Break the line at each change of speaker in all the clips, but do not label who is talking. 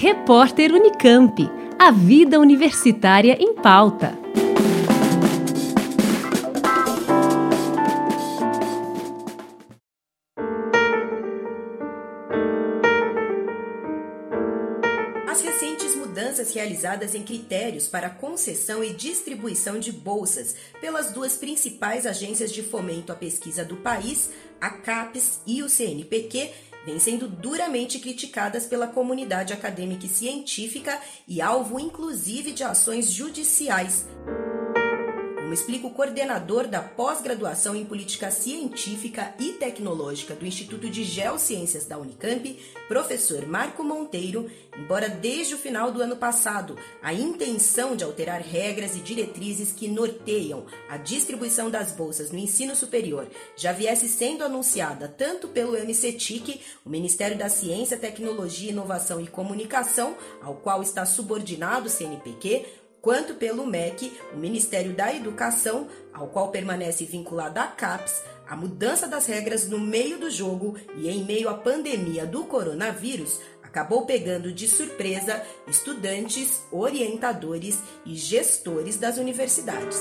Repórter Unicamp. A vida universitária em pauta.
As recentes mudanças realizadas em critérios para concessão e distribuição de bolsas pelas duas principais agências de fomento à pesquisa do país, a CAPES e o CNPq, vêm sendo duramente criticadas pela comunidade acadêmica e científica e alvo inclusive de ações judiciais. Como explica o coordenador da pós-graduação em Política Científica e Tecnológica do Instituto de Geociências da Unicamp, professor Marco Monteiro, embora desde o final do ano passado a intenção de alterar regras e diretrizes que norteiam a distribuição das bolsas no ensino superior já viesse sendo anunciada tanto pelo MCTIC, o Ministério da Ciência, Tecnologia, Inovação e Comunicação, ao qual está subordinado o CNPq, quanto pelo MEC, o Ministério da Educação, ao qual permanece vinculada a CAPES, a mudança das regras no meio do jogo e em meio à pandemia do coronavírus acabou pegando de surpresa estudantes, orientadores e gestores das universidades.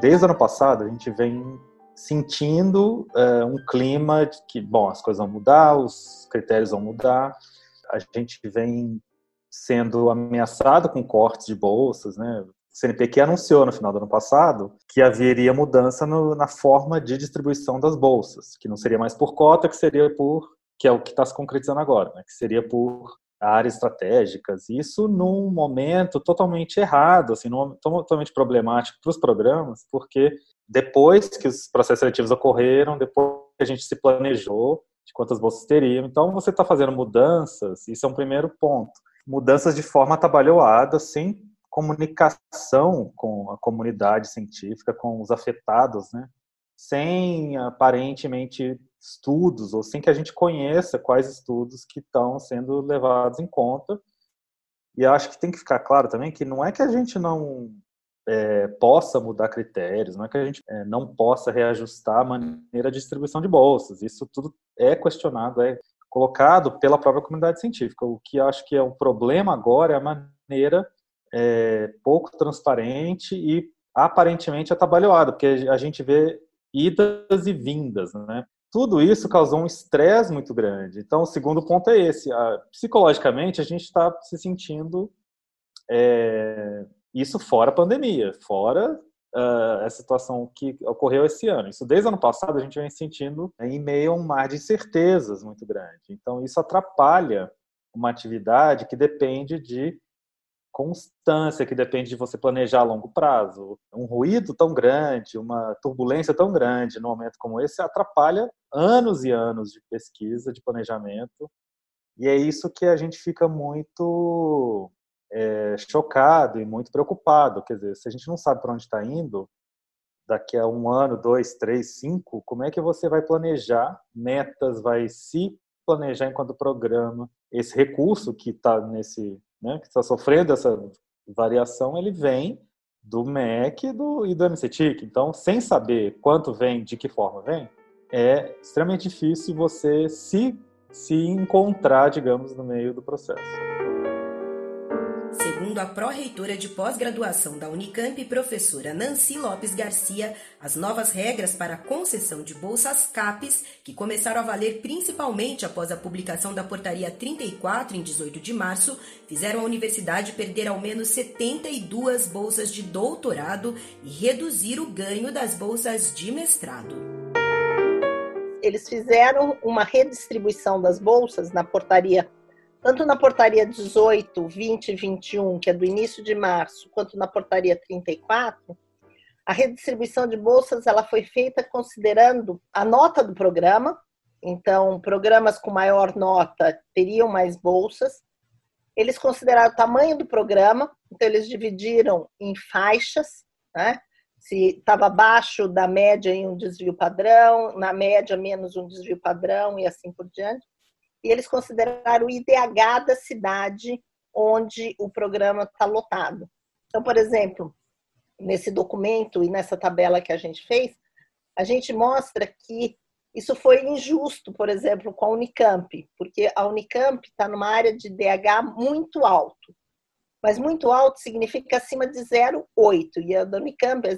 Desde o ano passado, a gente vem sentindo uh, um clima de que, bom, as coisas vão mudar, os critérios vão mudar, a gente vem sendo ameaçado com cortes de bolsas, né? O CNPq anunciou no final do ano passado que haveria mudança no, na forma de distribuição das bolsas, que não seria mais por cota, que seria por, que é o que está se concretizando agora, né? que seria por áreas estratégicas. Isso num momento totalmente errado, assim, num, totalmente problemático para os programas, porque depois que os processos seletivos ocorreram, depois que a gente se planejou de quantas bolsas teriam, então você está fazendo mudanças, isso é um primeiro ponto mudanças de forma atabalhoada, sem comunicação com a comunidade científica, com os afetados, né? sem aparentemente estudos, ou sem que a gente conheça quais estudos que estão sendo levados em conta. E acho que tem que ficar claro também que não é que a gente não é, possa mudar critérios, não é que a gente é, não possa reajustar a maneira de distribuição de bolsas. Isso tudo é questionado, é colocado pela própria comunidade científica. O que acho que é um problema agora é a maneira é, pouco transparente e aparentemente atabalhoada, porque a gente vê idas e vindas, né? Tudo isso causou um estresse muito grande. Então, o segundo ponto é esse: a, psicologicamente, a gente está se sentindo é, isso fora a pandemia, fora uh, essa situação que ocorreu esse ano. Isso desde o ano passado a gente vem sentindo em meio a um mar de incertezas muito grande. Então isso atrapalha uma atividade que depende de constância, que depende de você planejar a longo prazo. Um ruído tão grande, uma turbulência tão grande num momento como esse atrapalha anos e anos de pesquisa, de planejamento. E é isso que a gente fica muito é, chocado e muito preocupado. Quer dizer, se a gente não sabe para onde está indo, daqui a um ano, dois, três, cinco, como é que você vai planejar metas, vai se planejar enquanto programa? Esse recurso que está nesse, né, que está sofrendo essa variação, ele vem do MEC e do, e do MCTIC. Então, sem saber quanto vem, de que forma vem, é extremamente difícil você se, se encontrar, digamos, no meio do processo.
Segundo a pró-reitora de pós-graduação da Unicamp, professora Nancy Lopes Garcia, as novas regras para a concessão de bolsas CAPES, que começaram a valer principalmente após a publicação da Portaria 34 em 18 de março, fizeram a universidade perder ao menos 72 bolsas de doutorado e reduzir o ganho das bolsas de mestrado.
Eles fizeram uma redistribuição das bolsas na Portaria tanto na portaria 18, 20 e 21, que é do início de março, quanto na portaria 34, a redistribuição de bolsas ela foi feita considerando a nota do programa. Então, programas com maior nota teriam mais bolsas. Eles consideraram o tamanho do programa, então eles dividiram em faixas, né? Se estava abaixo da média em um desvio padrão, na média menos um desvio padrão e assim por diante e eles consideraram o IDH da cidade onde o programa está lotado. Então, por exemplo, nesse documento e nessa tabela que a gente fez, a gente mostra que Isso foi injusto, por exemplo, com a Unicamp, porque a Unicamp está numa área de DH muito alto. Mas muito alto significa acima de 0,8. E a da Unicamp,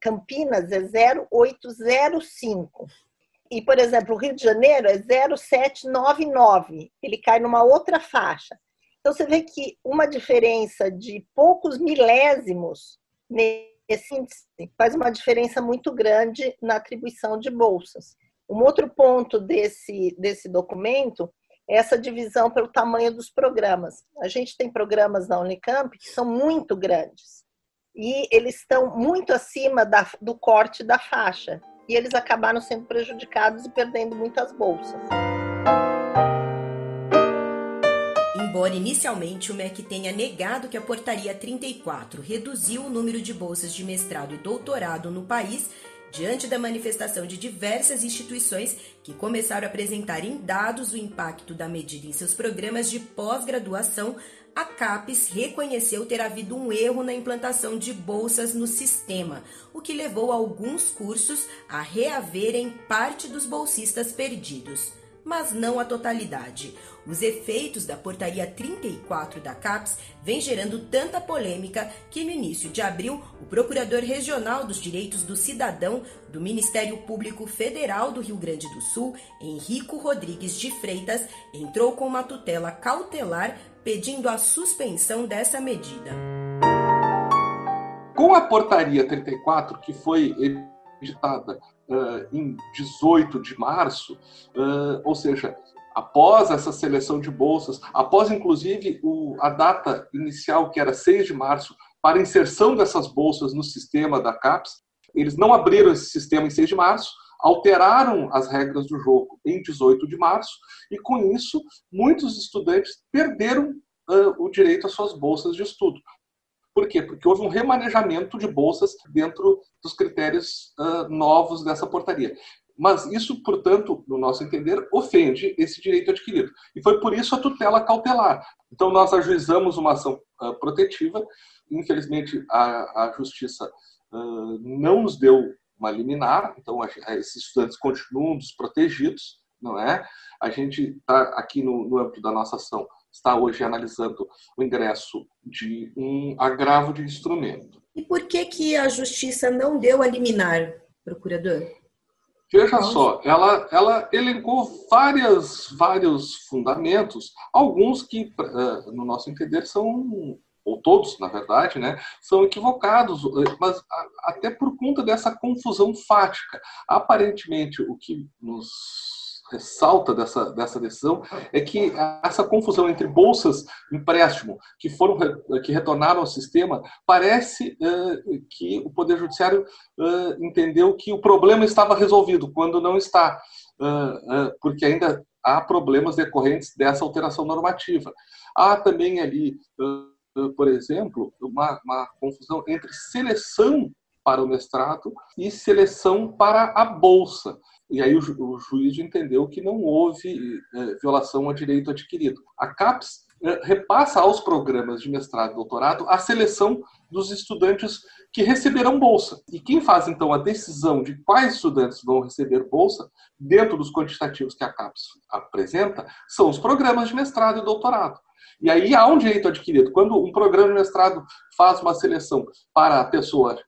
Campinas, é 0,805. E, por exemplo, o Rio de Janeiro é 0,799. Ele cai numa outra faixa. Então, você vê que uma diferença de poucos milésimos nesse índice faz uma diferença muito grande na atribuição de bolsas. Um outro ponto desse, desse documento é essa divisão pelo tamanho dos programas. A gente tem programas na Unicamp que são muito grandes e eles estão muito acima da, do corte da faixa e eles acabaram sendo prejudicados e perdendo muitas bolsas.
Embora inicialmente o MEC tenha negado que a Portaria 34 reduziu o número de bolsas de mestrado e doutorado no país, diante da manifestação de diversas instituições que começaram a apresentar em dados o impacto da medida em seus programas de pós-graduação, a CAPES reconheceu ter havido um erro na implantação de bolsas no sistema, o que levou alguns cursos a reaverem parte dos bolsistas perdidos mas não a totalidade. Os efeitos da portaria 34 da CAPES vêm gerando tanta polêmica que no início de abril, o Procurador Regional dos Direitos do Cidadão do Ministério Público Federal do Rio Grande do Sul, Henrico Rodrigues de Freitas, entrou com uma tutela cautelar pedindo a suspensão dessa medida.
Com a portaria 34, que foi editada uh, em 18 de março, uh, ou seja, após essa seleção de bolsas, após inclusive o, a data inicial, que era 6 de março, para inserção dessas bolsas no sistema da CAPES, eles não abriram esse sistema em 6 de março, alteraram as regras do jogo em 18 de março, e com isso, muitos estudantes perderam uh, o direito às suas bolsas de estudo. Por quê? Porque houve um remanejamento de bolsas dentro dos critérios uh, novos dessa portaria. Mas isso, portanto, no nosso entender, ofende esse direito adquirido. E foi por isso a tutela cautelar. Então, nós ajuizamos uma ação uh, protetiva. Infelizmente, a, a Justiça uh, não nos deu uma liminar, então esses estudantes continuam desprotegidos, não é? A gente está aqui no, no âmbito da nossa ação está hoje analisando o ingresso de um agravo de instrumento.
E por que que a justiça não deu a liminar, procurador?
Veja só, ela, ela elencou várias, vários fundamentos, alguns que, eh, no nosso entender, são, ou todos, na verdade, né, são equivocados, mas até por conta dessa confusão fática. Aparentemente, o que nos ressalta dessa, dessa decisão é que essa confusão entre bolsas empréstimo que foram que retornaram ao sistema parece uh, que o poder judiciário uh, entendeu que o problema estava resolvido quando não está uh, porque ainda há problemas decorrentes dessa alteração normativa há também ali por exemplo uma, uma confusão entre seleção para o mestrado e seleção para a bolsa. E aí o, o juiz entendeu que não houve é, violação ao direito adquirido. A CAPES é, repassa aos programas de mestrado e doutorado a seleção dos estudantes que receberão bolsa. E quem faz, então, a decisão de quais estudantes vão receber bolsa, dentro dos quantitativos que a CAPES apresenta, são os programas de mestrado e doutorado. E aí há um direito adquirido. Quando um programa de mestrado faz uma seleção para a pessoa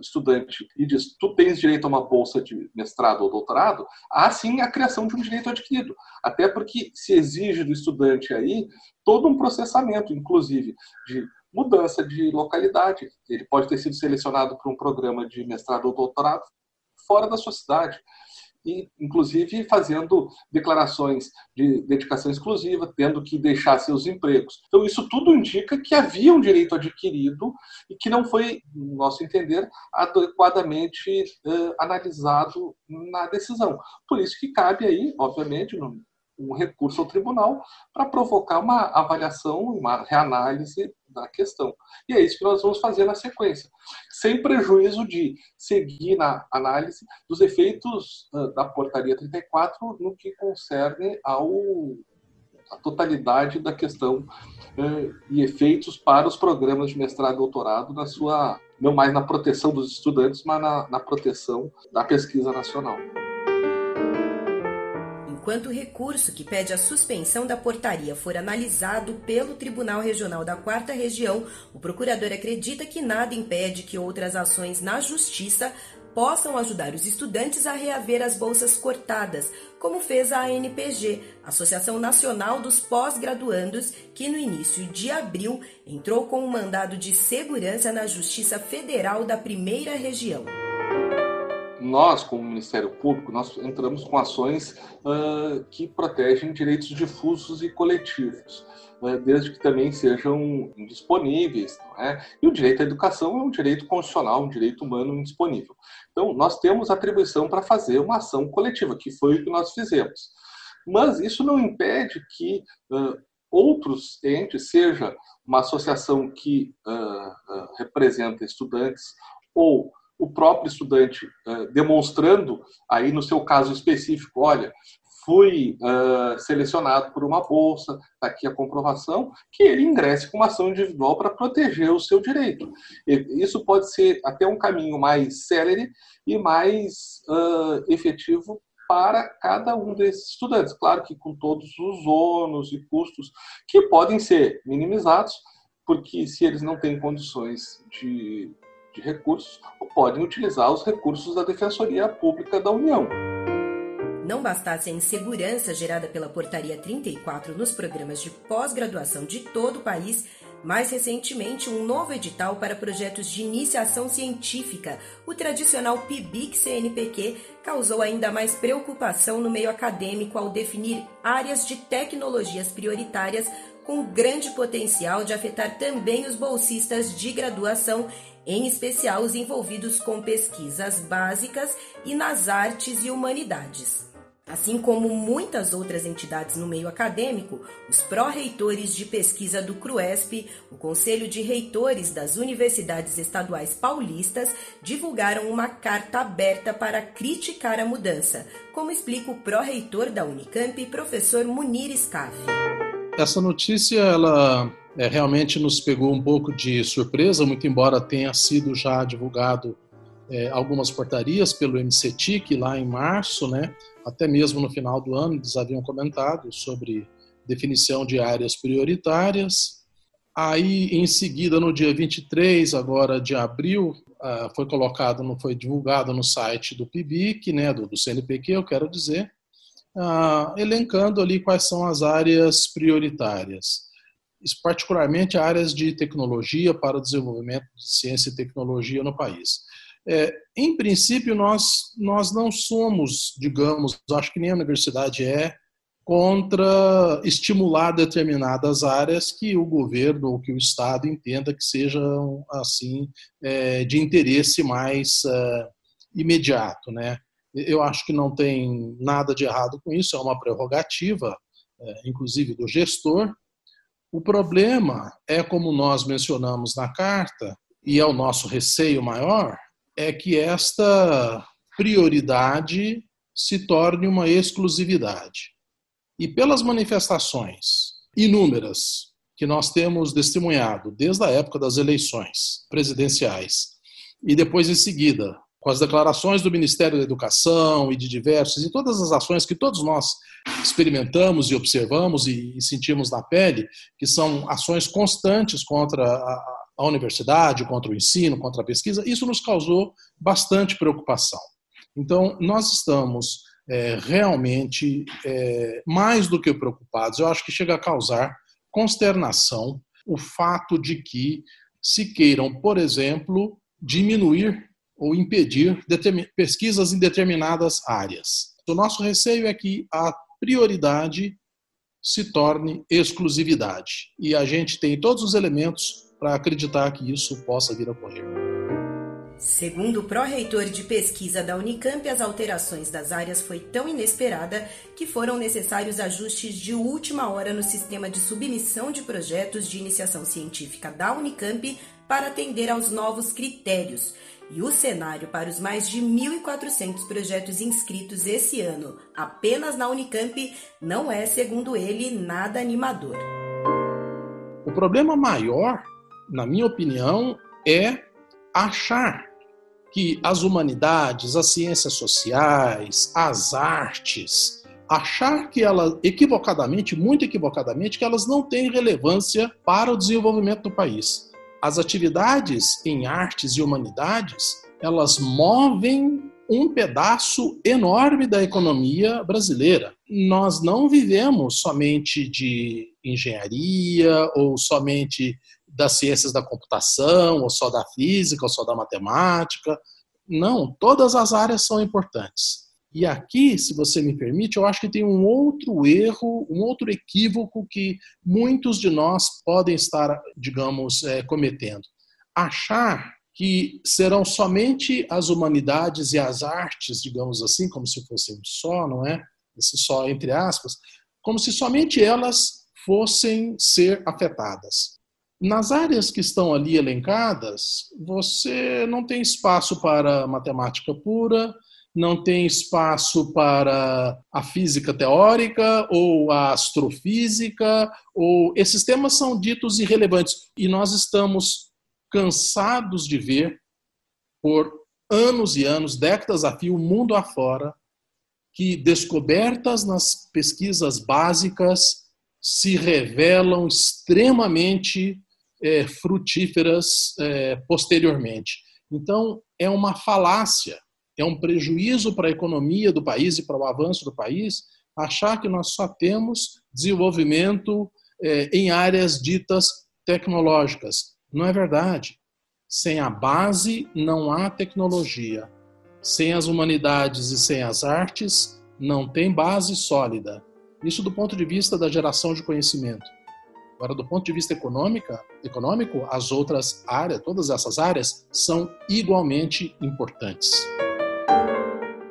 estudante e diz tu tens direito a uma bolsa de mestrado ou doutorado, há sim a criação de um direito adquirido. Até porque se exige do estudante aí todo um processamento, inclusive de mudança de localidade. Ele pode ter sido selecionado para um programa de mestrado ou doutorado fora da sua cidade inclusive, fazendo declarações de dedicação exclusiva, tendo que deixar seus empregos. Então, isso tudo indica que havia um direito adquirido e que não foi, no nosso entender, adequadamente eh, analisado na decisão. Por isso que cabe aí, obviamente, um recurso ao tribunal para provocar uma avaliação, uma reanálise da questão. E é isso que nós vamos fazer na sequência, sem prejuízo de seguir na análise dos efeitos da portaria 34 no que concerne ao a totalidade da questão e efeitos para os programas de mestrado e doutorado na sua não mais na proteção dos estudantes, mas na, na proteção da pesquisa nacional.
Enquanto o recurso que pede a suspensão da portaria for analisado pelo Tribunal Regional da Quarta Região, o procurador acredita que nada impede que outras ações na Justiça possam ajudar os estudantes a reaver as bolsas cortadas, como fez a ANPG, Associação Nacional dos Pós-Graduandos, que no início de abril entrou com um mandado de segurança na Justiça Federal da Primeira Região
nós, como Ministério Público, nós entramos com ações uh, que protegem direitos difusos e coletivos, uh, desde que também sejam indisponíveis. É? E o direito à educação é um direito constitucional, um direito humano indisponível. Então, nós temos atribuição para fazer uma ação coletiva, que foi o que nós fizemos. Mas isso não impede que uh, outros entes, seja uma associação que representa estudantes ou próprio estudante uh, demonstrando, aí no seu caso específico, olha, fui uh, selecionado por uma bolsa, está aqui a comprovação, que ele ingresse com uma ação individual para proteger o seu direito. Isso pode ser até um caminho mais célere e mais uh, efetivo para cada um desses estudantes. Claro que com todos os ônus e custos que podem ser minimizados, porque se eles não têm condições de de recursos ou podem utilizar os recursos da Defensoria Pública da União.
Não bastasse a insegurança gerada pela Portaria 34 nos programas de pós-graduação de todo o país, mais recentemente, um novo edital para projetos de iniciação científica, o tradicional PIBIC-CNPq, causou ainda mais preocupação no meio acadêmico ao definir áreas de tecnologias prioritárias com grande potencial de afetar também os bolsistas de graduação em especial os envolvidos com pesquisas básicas e nas artes e humanidades. Assim como muitas outras entidades no meio acadêmico, os pró-reitores de pesquisa do CRUESP, o Conselho de Reitores das Universidades Estaduais Paulistas, divulgaram uma carta aberta para criticar a mudança, como explica o pró-reitor da Unicamp, professor Munir Scaff.
Essa notícia ela é, realmente nos pegou um pouco de surpresa, muito embora tenha sido já divulgado é, algumas portarias pelo MCTIC lá em março, né? até mesmo no final do ano eles haviam comentado sobre definição de áreas prioritárias. Aí, em seguida, no dia 23 agora de abril, ah, foi colocado, não foi divulgado no site do PIBIC, né, do, do CNPq, eu quero dizer, ah, elencando ali quais são as áreas prioritárias particularmente áreas de tecnologia para o desenvolvimento de ciência e tecnologia no país. É, em princípio, nós, nós não somos, digamos, acho que nem a universidade é, contra estimular determinadas áreas que o governo ou que o Estado entenda que sejam, assim, é, de interesse mais é, imediato, né? Eu acho que não tem nada de errado com isso, é uma prerrogativa, é, inclusive do gestor, o problema é, como nós mencionamos na carta, e é o nosso receio maior, é que esta prioridade se torne uma exclusividade. E pelas manifestações inúmeras que nós temos testemunhado desde a época das eleições presidenciais e depois em seguida com as declarações do Ministério da Educação e de diversos, e todas as ações que todos nós experimentamos e observamos e, sentimos na pele, que são ações constantes contra a, universidade, contra o ensino, contra a pesquisa, isso nos causou bastante preocupação. Então, nós estamos é, realmente é, mais do que preocupados, eu acho que chega a causar consternação o fato de que se queiram, por exemplo, diminuir ou impedir pesquisas em determinadas áreas. O nosso receio é que a prioridade se torne exclusividade. E a gente tem todos os elementos para acreditar que isso possa vir a ocorrer.
Segundo o pró-reitor de pesquisa da Unicamp, as alterações das áreas foi tão inesperada que foram necessários ajustes de última hora no sistema de submissão de projetos de iniciação científica da Unicamp para atender aos novos critérios. E o cenário para os mais de 1.400 projetos inscritos esse ano apenas na Unicamp não é, segundo ele, nada animador.
O problema maior, na minha opinião, é achar que as humanidades, as ciências sociais, as artes, achar que elas, equivocadamente, muito equivocadamente, que elas não têm relevância para o desenvolvimento do país. As atividades em artes e humanidades, elas movem um pedaço enorme da economia brasileira. Nós não vivemos somente de engenharia ou somente das ciências da computação, ou só da física, ou só da matemática. Não, todas as áreas são importantes. E aqui, se você me permite, eu acho que tem um outro erro, um outro equívoco que muitos de nós podem estar, digamos, é, cometendo. Achar que serão somente as humanidades e as artes, digamos assim, como se fossem só, não é? Esse só entre aspas, como se somente elas fossem ser afetadas. Nas áreas que estão ali elencadas, você não tem espaço para matemática pura, não tem espaço para a física teórica ou a astrofísica, ou esses temas são ditos irrelevantes e nós estamos cansados de ver por anos e anos, décadas a fio, mundo afora, que descobertas nas pesquisas básicas se revelam extremamente é, frutíferas é, posteriormente. Então, é uma falácia é um prejuízo para a economia do país e para o avanço do país achar que nós só temos desenvolvimento é, em áreas ditas tecnológicas. Não é verdade. Sem a base não há tecnologia. Sem as humanidades e sem as artes não tem base sólida. Isso do ponto de vista da geração de conhecimento. Agora, do ponto de vista econômica, econômico, as outras áreas, todas essas áreas, são igualmente importantes.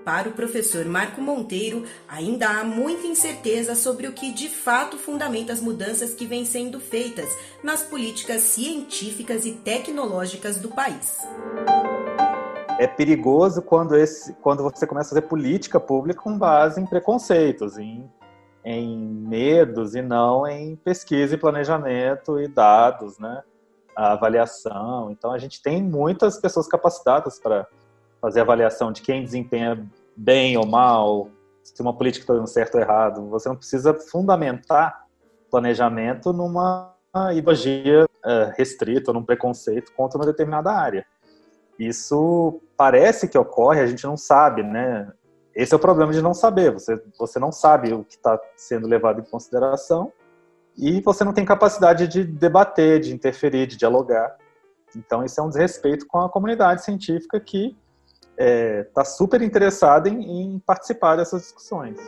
Para o professor Marco Monteiro, ainda há muita incerteza sobre o que de fato fundamenta as mudanças que vêm sendo feitas nas políticas científicas e tecnológicas do país.
É perigoso quando, esse, quando você começa a fazer política pública com base em preconceitos, em, em medos e não em pesquisa e planejamento e dados, né? a avaliação. Então, a gente tem muitas pessoas capacitadas para fazer avaliação de quem desempenha bem ou mal, se uma política está dando certo ou errado. Você não precisa fundamentar planejamento numa ideologia uh, restrita, num preconceito contra uma determinada área. Isso parece que ocorre, a gente não sabe, né? Esse é o problema de não saber. Você, você não sabe o que está sendo levado em consideração e você não tem capacidade de debater, de interferir, de dialogar. Então, isso é um desrespeito com a comunidade científica que está é, tá super interessada em, em participar dessas discussões.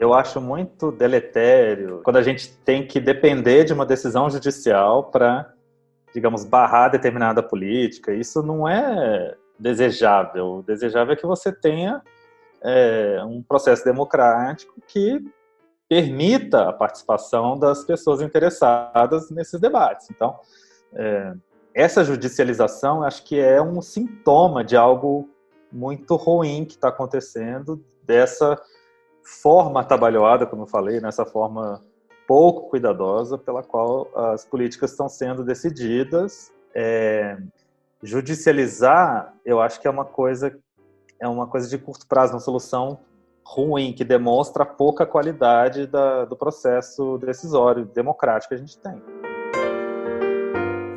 Eu acho muito deletério quando a gente tem que depender de uma decisão judicial para, digamos, barrar determinada política. Isso não é desejável. O desejável é que você tenha é, um processo democrático que permita a participação das pessoas interessadas nesses debates. Então, é, essa judicialização acho que é um sintoma de algo muito ruim que está acontecendo, dessa forma atabalhoada, como eu falei, nessa forma pouco cuidadosa pela qual as políticas estão sendo decididas. É, judicializar, eu acho que é uma coisa é uma coisa de curto prazo, uma solução ruim que demonstra pouca qualidade da, do processo decisório democrático que a gente tem.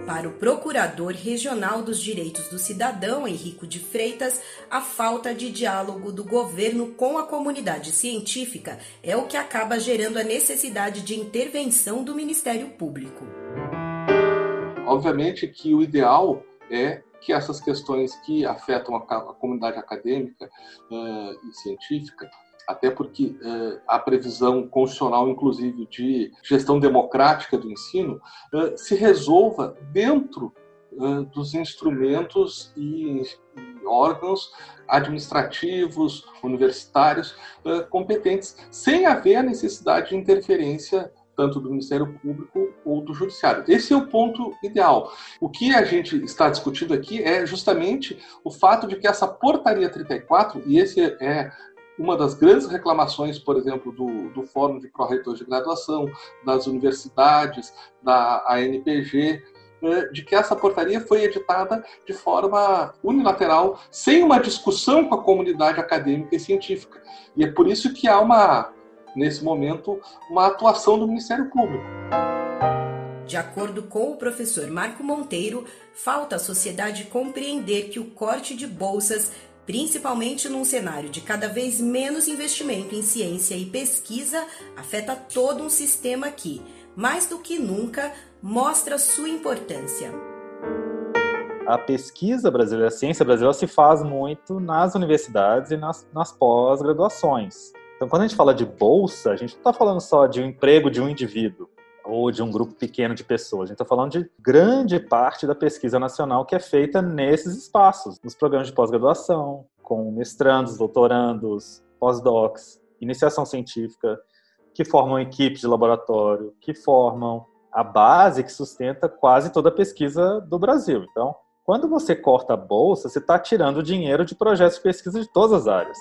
Para o Procurador Regional dos Direitos do Cidadão, Henrico de Freitas, a falta de diálogo do governo com a comunidade científica é o que acaba gerando a necessidade de intervenção do Ministério Público.
Obviamente que o ideal é que essas questões que afetam a, comunidade acadêmica uh, e científica até porque uh, a previsão constitucional, inclusive, de gestão democrática do ensino, uh, se resolva dentro uh, dos instrumentos e, e, órgãos administrativos, universitários competentes, sem haver a necessidade de interferência tanto do Ministério Público ou do Judiciário. Esse é o ponto ideal. O que a gente está discutindo aqui é justamente o fato de que essa portaria 34, e esse é uma das grandes reclamações, por exemplo, do, do Fórum de Pró-Reitores de Graduação, das universidades, da ANPG, eh, de que essa portaria foi editada de forma unilateral, sem uma discussão com a comunidade acadêmica e científica. E é por isso que há uma, nesse momento, uma atuação do Ministério Público.
De acordo com o professor Marco Monteiro, falta à sociedade compreender que o corte de bolsas, principalmente num cenário de cada vez menos investimento em ciência e pesquisa, afeta todo um sistema que, mais do que nunca, mostra sua importância.
A pesquisa brasileira, a ciência brasileira se faz muito nas universidades e nas, nas pós-graduações. Então, quando a gente fala de bolsa, a gente não está falando só de um emprego de um indivíduo ou de um grupo pequeno de pessoas. A gente está falando de grande parte da pesquisa nacional que é feita nesses espaços, nos programas de pós-graduação, com mestrandos, doutorandos, pós-docs, iniciação científica, que formam equipes de laboratório, que formam a base que sustenta quase toda a pesquisa do Brasil. Então, quando você corta a bolsa, você está tirando dinheiro de projetos de pesquisa de todas as áreas.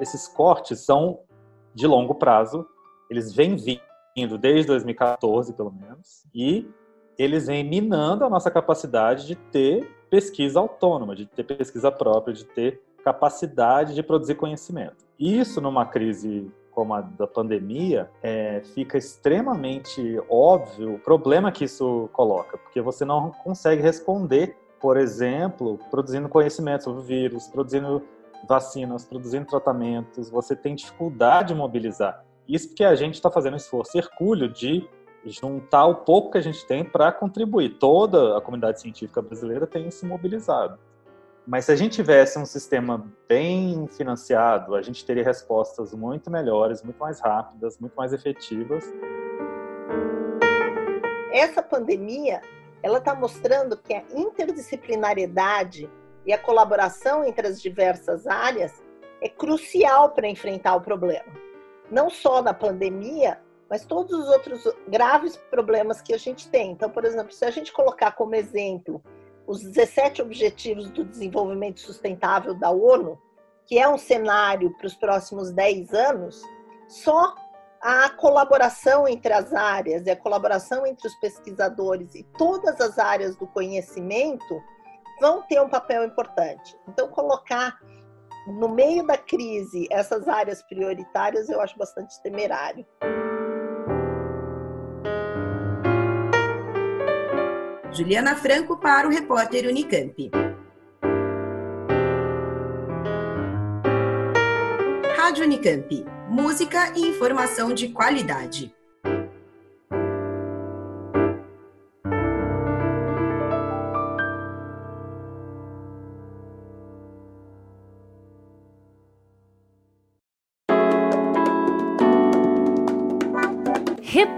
Esses cortes são de longo prazo, eles vêm vindo desde 2014, pelo menos, e eles vêm minando a nossa capacidade de ter pesquisa autônoma, de ter pesquisa própria, de ter capacidade de produzir conhecimento. Isso numa crise como a da pandemia, é, fica extremamente óbvio o problema que isso coloca, porque você não consegue responder, por exemplo, produzindo conhecimento sobre o vírus, produzindo vacinas, produzindo tratamentos, você tem dificuldade de mobilizar. Isso porque a gente está fazendo um esforço hercúleo de juntar o pouco que a gente tem para contribuir. Toda a comunidade científica brasileira tem se mobilizado. Mas se a gente tivesse um sistema bem financiado, a gente teria respostas muito melhores, muito mais rápidas, muito mais efetivas.
Essa pandemia, ela está mostrando que a interdisciplinariedade e a colaboração entre as diversas áreas é crucial para enfrentar o problema. Não só na pandemia, mas todos os outros graves problemas que a gente tem. Então, por exemplo, se a gente colocar como exemplo os 17 Objetivos do Desenvolvimento Sustentável da ONU, que é um cenário para os próximos 10 anos, só a colaboração entre as áreas e a colaboração entre os pesquisadores e todas as áreas do conhecimento vão ter um papel importante. Então, colocar no meio da crise essas áreas prioritárias eu acho bastante temerário.
Juliana Franco para o repórter Unicamp. Rádio Unicamp. Música e informação de qualidade.